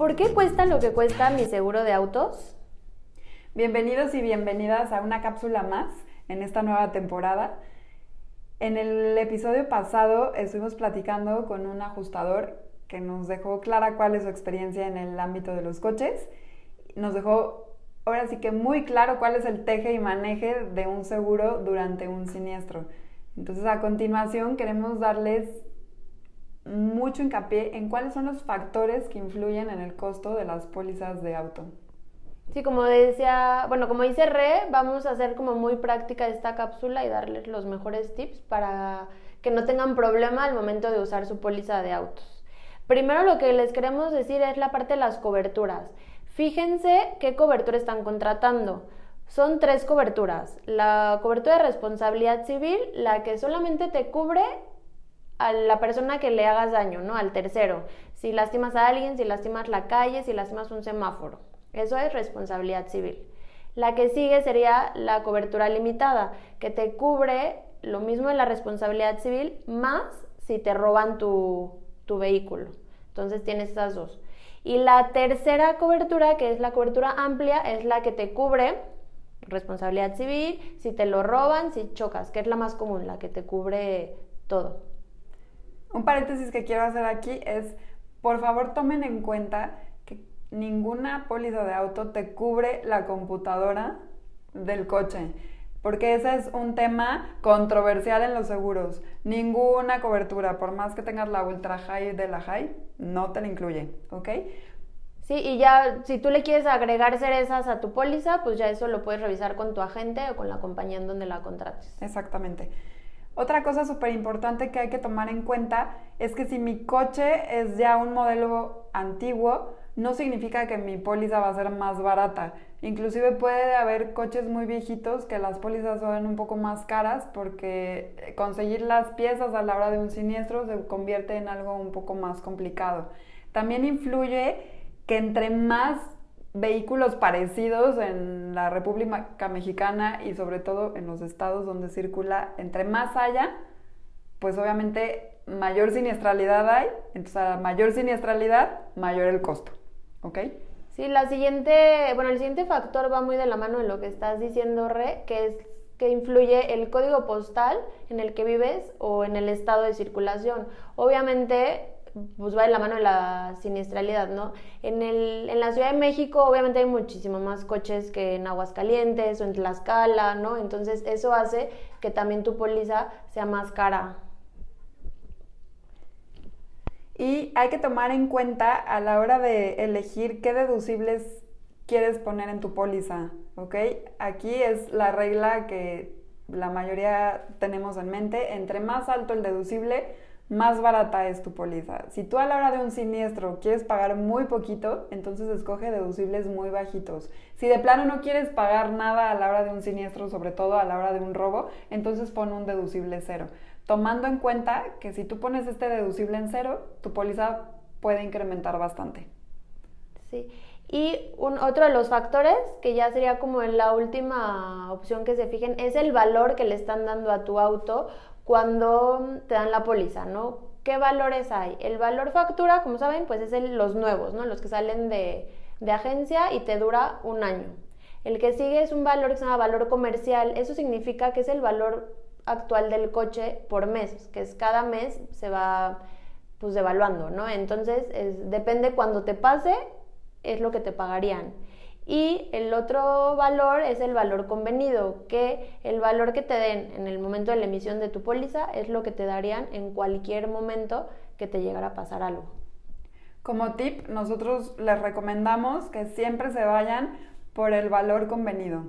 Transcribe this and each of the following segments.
¿Por qué cuesta lo que cuesta mi seguro de autos? Bienvenidos y bienvenidas a una cápsula más en esta nueva temporada. En el episodio pasado estuvimos platicando con un ajustador que nos dejó clara cuál es su experiencia en el ámbito de los coches. Nos dejó ahora sí que muy claro cuál es el teje y maneje de un seguro durante un siniestro. Entonces a continuación queremos darles mucho hincapié en cuáles son los factores que influyen en el costo de las pólizas de auto. Sí, como decía, bueno, como dice Re, vamos a hacer como muy práctica esta cápsula y darles los mejores tips para que no tengan problema al momento de usar su póliza de autos. Primero lo que les queremos decir es la parte de las coberturas. Fíjense qué cobertura están contratando. Son tres coberturas. La cobertura de responsabilidad civil, la que solamente te cubre a la persona que le hagas daño, ¿no? Al tercero. Si lastimas a alguien, si lastimas la calle, si lastimas un semáforo. Eso es responsabilidad civil. La que sigue sería la cobertura limitada, que te cubre lo mismo en la responsabilidad civil, más si te roban tu, tu vehículo. Entonces tienes esas dos. Y la tercera cobertura, que es la cobertura amplia, es la que te cubre responsabilidad civil, si te lo roban, si chocas, que es la más común, la que te cubre todo. Un paréntesis que quiero hacer aquí es, por favor tomen en cuenta que ninguna póliza de auto te cubre la computadora del coche, porque ese es un tema controversial en los seguros. Ninguna cobertura, por más que tengas la ultra high de la high, no te la incluye, ¿ok? Sí, y ya si tú le quieres agregar cerezas a tu póliza, pues ya eso lo puedes revisar con tu agente o con la compañía en donde la contrates. Exactamente. Otra cosa súper importante que hay que tomar en cuenta es que si mi coche es ya un modelo antiguo, no significa que mi póliza va a ser más barata. Inclusive puede haber coches muy viejitos que las pólizas son un poco más caras porque conseguir las piezas a la hora de un siniestro se convierte en algo un poco más complicado. También influye que entre más vehículos parecidos en la República Mexicana y sobre todo en los estados donde circula, entre más haya, pues obviamente mayor siniestralidad hay, entonces a mayor siniestralidad, mayor el costo, ¿ok? Sí, la siguiente, bueno, el siguiente factor va muy de la mano de lo que estás diciendo, Re, que es que influye el código postal en el que vives o en el estado de circulación. Obviamente, pues va de la mano de la siniestralidad, ¿no? En, el, en la Ciudad de México obviamente hay muchísimo más coches que en Aguascalientes o en Tlaxcala, ¿no? Entonces eso hace que también tu póliza sea más cara. Y hay que tomar en cuenta a la hora de elegir qué deducibles quieres poner en tu póliza, ¿ok? Aquí es la regla que la mayoría tenemos en mente, entre más alto el deducible, más barata es tu póliza. Si tú a la hora de un siniestro quieres pagar muy poquito, entonces escoge deducibles muy bajitos. Si de plano no quieres pagar nada a la hora de un siniestro, sobre todo a la hora de un robo, entonces pon un deducible cero. Tomando en cuenta que si tú pones este deducible en cero, tu póliza puede incrementar bastante. Sí. Y otro de los factores, que ya sería como en la última opción que se fijen, es el valor que le están dando a tu auto cuando te dan la póliza, ¿no? ¿Qué valores hay? El valor factura, como saben, pues es los nuevos, ¿no? Los que salen de, de agencia y te dura un año. El que sigue es un valor que se llama valor comercial. Eso significa que es el valor actual del coche por mes, que es cada mes se va pues devaluando, ¿no? Entonces, es, depende cuando te pase, es lo que te pagarían. Y el otro valor es el valor convenido, que el valor que te den en el momento de la emisión de tu póliza es lo que te darían en cualquier momento que te llegara a pasar algo. Como tip, nosotros les recomendamos que siempre se vayan por el valor convenido.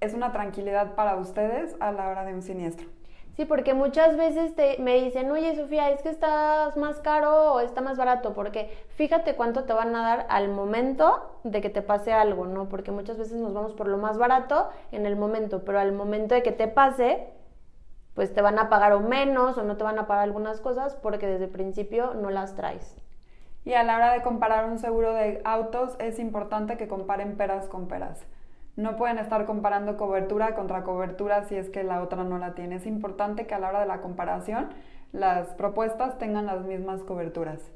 Es una tranquilidad para ustedes a la hora de un siniestro. Sí, porque muchas veces te, me dicen, oye Sofía, es que estás más caro o está más barato, porque fíjate cuánto te van a dar al momento de que te pase algo, ¿no? Porque muchas veces nos vamos por lo más barato en el momento, pero al momento de que te pase, pues te van a pagar o menos o no te van a pagar algunas cosas porque desde el principio no las traes. Y a la hora de comparar un seguro de autos es importante que comparen peras con peras. No pueden estar comparando cobertura contra cobertura si es que la otra no la tiene. Es importante que a la hora de la comparación las propuestas tengan las mismas coberturas.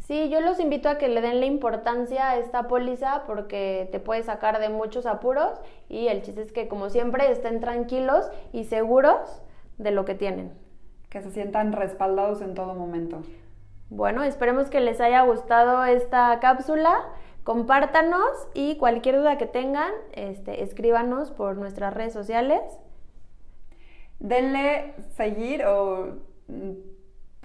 Sí, yo los invito a que le den la importancia a esta póliza porque te puede sacar de muchos apuros y el chiste es que como siempre estén tranquilos y seguros de lo que tienen. Que se sientan respaldados en todo momento. Bueno, esperemos que les haya gustado esta cápsula. Compártanos y cualquier duda que tengan, este, escríbanos por nuestras redes sociales. Denle seguir o mm,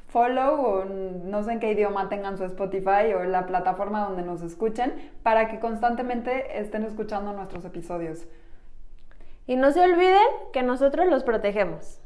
follow o no sé en qué idioma tengan su Spotify o la plataforma donde nos escuchen para que constantemente estén escuchando nuestros episodios. Y no se olviden que nosotros los protegemos.